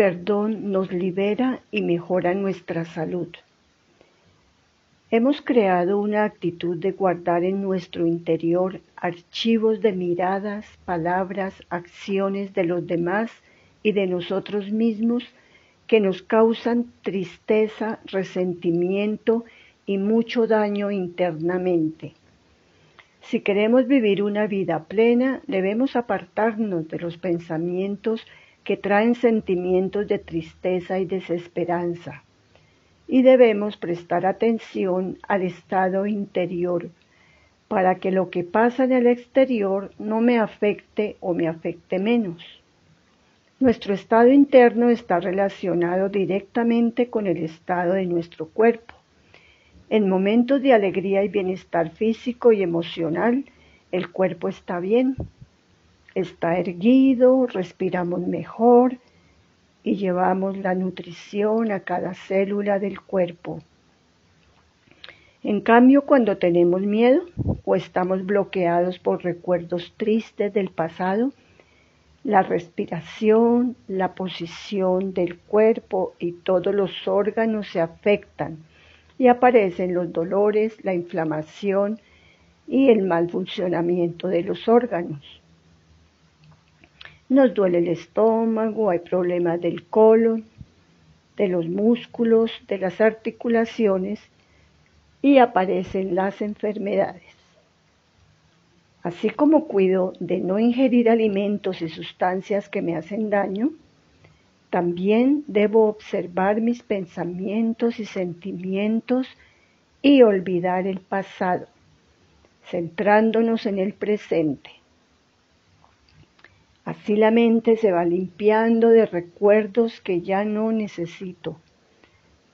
perdón nos libera y mejora nuestra salud. Hemos creado una actitud de guardar en nuestro interior archivos de miradas, palabras, acciones de los demás y de nosotros mismos que nos causan tristeza, resentimiento y mucho daño internamente. Si queremos vivir una vida plena, debemos apartarnos de los pensamientos que traen sentimientos de tristeza y desesperanza y debemos prestar atención al estado interior para que lo que pasa en el exterior no me afecte o me afecte menos. Nuestro estado interno está relacionado directamente con el estado de nuestro cuerpo. En momentos de alegría y bienestar físico y emocional, el cuerpo está bien, está erguido, respiramos mejor, y llevamos la nutrición a cada célula del cuerpo. En cambio, cuando tenemos miedo o estamos bloqueados por recuerdos tristes del pasado, la respiración, la posición del cuerpo y todos los órganos se afectan y aparecen los dolores, la inflamación y el mal funcionamiento de los órganos. Nos duele el estómago, hay problemas del colon, de los músculos, de las articulaciones y aparecen las enfermedades. Así como cuido de no ingerir alimentos y sustancias que me hacen daño, también debo observar mis pensamientos y sentimientos y olvidar el pasado, centrándonos en el presente. Así la mente se va limpiando de recuerdos que ya no necesito.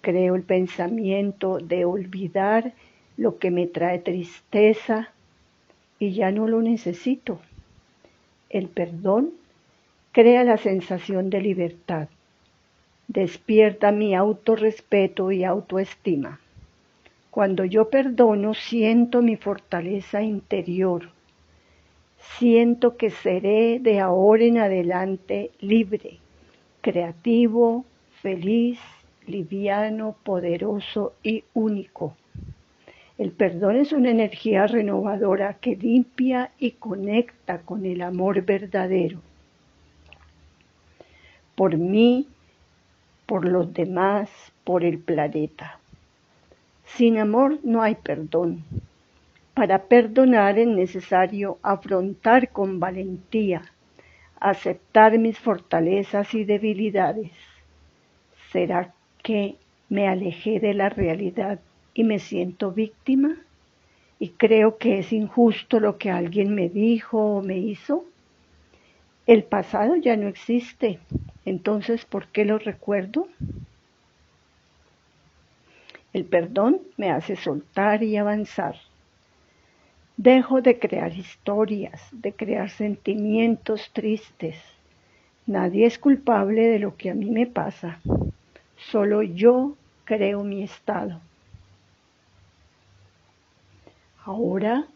Creo el pensamiento de olvidar lo que me trae tristeza y ya no lo necesito. El perdón crea la sensación de libertad, despierta mi autorrespeto y autoestima. Cuando yo perdono siento mi fortaleza interior siento que seré de ahora en adelante libre, creativo, feliz, liviano, poderoso y único. El perdón es una energía renovadora que limpia y conecta con el amor verdadero. Por mí, por los demás, por el planeta. Sin amor no hay perdón. Para perdonar es necesario afrontar con valentía, aceptar mis fortalezas y debilidades. ¿Será que me alejé de la realidad y me siento víctima? ¿Y creo que es injusto lo que alguien me dijo o me hizo? El pasado ya no existe, entonces ¿por qué lo recuerdo? El perdón me hace soltar y avanzar. Dejo de crear historias, de crear sentimientos tristes. Nadie es culpable de lo que a mí me pasa. Solo yo creo mi estado. Ahora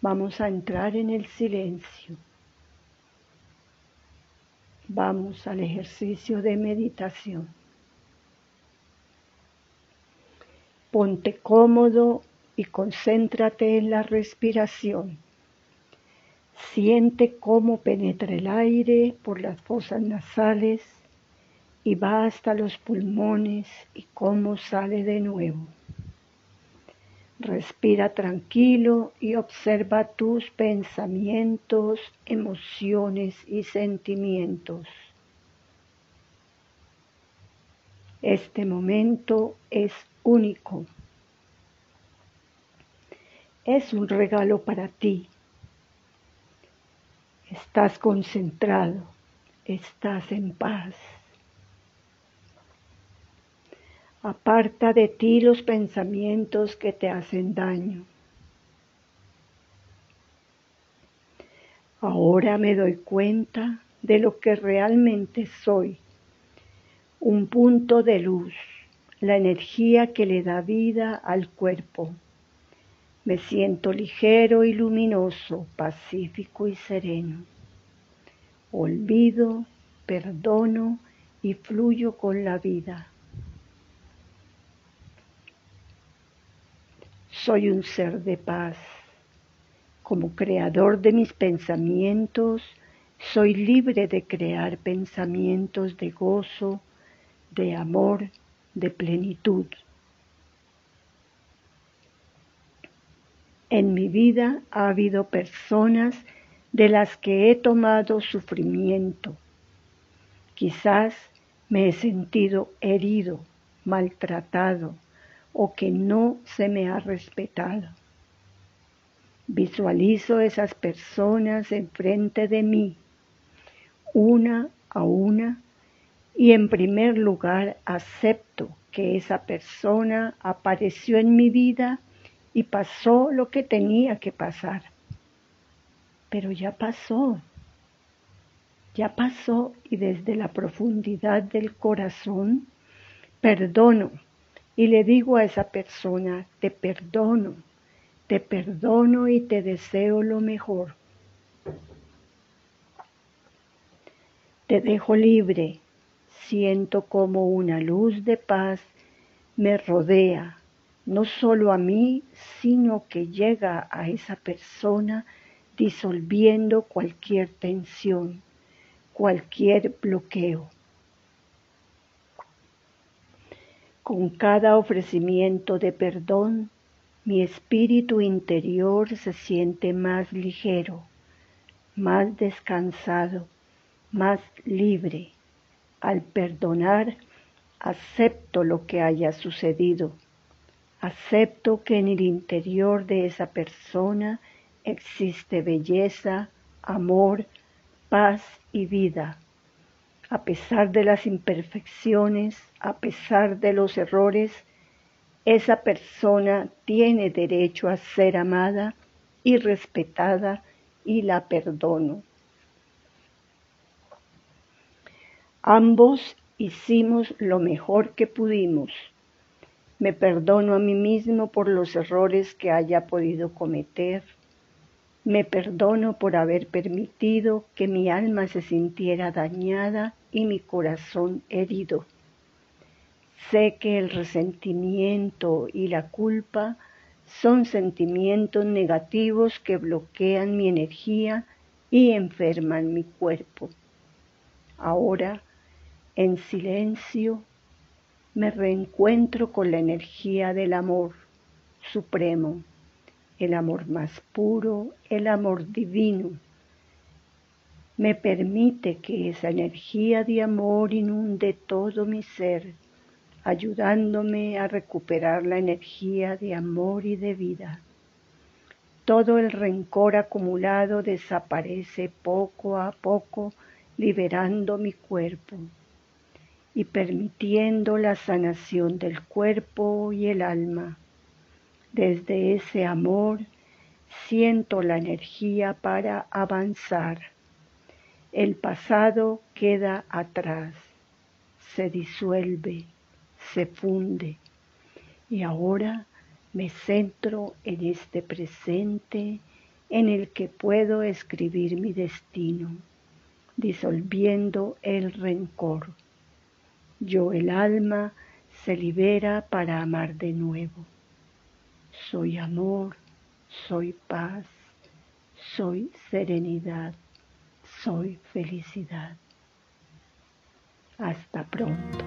vamos a entrar en el silencio. Vamos al ejercicio de meditación. Ponte cómodo y concéntrate en la respiración. Siente cómo penetra el aire por las fosas nasales y va hasta los pulmones y cómo sale de nuevo. Respira tranquilo y observa tus pensamientos, emociones y sentimientos. Este momento es único es un regalo para ti. Estás concentrado, estás en paz. Aparta de ti los pensamientos que te hacen daño. Ahora me doy cuenta de lo que realmente soy, un punto de luz, la energía que le da vida al cuerpo. Me siento ligero y luminoso, pacífico y sereno. Olvido, perdono y fluyo con la vida. Soy un ser de paz. Como creador de mis pensamientos, soy libre de crear pensamientos de gozo, de amor, de plenitud. En mi vida ha habido personas de las que he tomado sufrimiento. Quizás me he sentido herido, maltratado o que no se me ha respetado. Visualizo esas personas enfrente de mí, una a una, y en primer lugar acepto que esa persona apareció en mi vida y pasó lo que tenía que pasar. Pero ya pasó, ya pasó y desde la profundidad del corazón perdono y le digo a esa persona, te perdono, te perdono y te deseo lo mejor. Te dejo libre, siento como una luz de paz me rodea, no solo a mí, sino que llega a esa persona disolviendo cualquier tensión, cualquier bloqueo. Con cada ofrecimiento de perdón, mi espíritu interior se siente más ligero, más descansado, más libre. Al perdonar, acepto lo que haya sucedido. Acepto que en el interior de esa persona existe belleza, amor, paz y vida. A pesar de las imperfecciones, a pesar de los errores, esa persona tiene derecho a ser amada y respetada y la perdono. Ambos hicimos lo mejor que pudimos. Me perdono a mí mismo por los errores que haya podido cometer. Me perdono por haber permitido que mi alma se sintiera dañada y mi corazón herido. Sé que el resentimiento y la culpa son sentimientos negativos que bloquean mi energía y enferman mi cuerpo. Ahora, en silencio, me reencuentro con la energía del amor supremo, el amor más puro, el amor divino. Me permite que esa energía de amor inunde todo mi ser ayudándome a recuperar la energía de amor y de vida. Todo el rencor acumulado desaparece poco a poco, liberando mi cuerpo y permitiendo la sanación del cuerpo y el alma. Desde ese amor siento la energía para avanzar. El pasado queda atrás, se disuelve se funde y ahora me centro en este presente en el que puedo escribir mi destino, disolviendo el rencor. Yo el alma se libera para amar de nuevo. Soy amor, soy paz, soy serenidad, soy felicidad. Hasta pronto.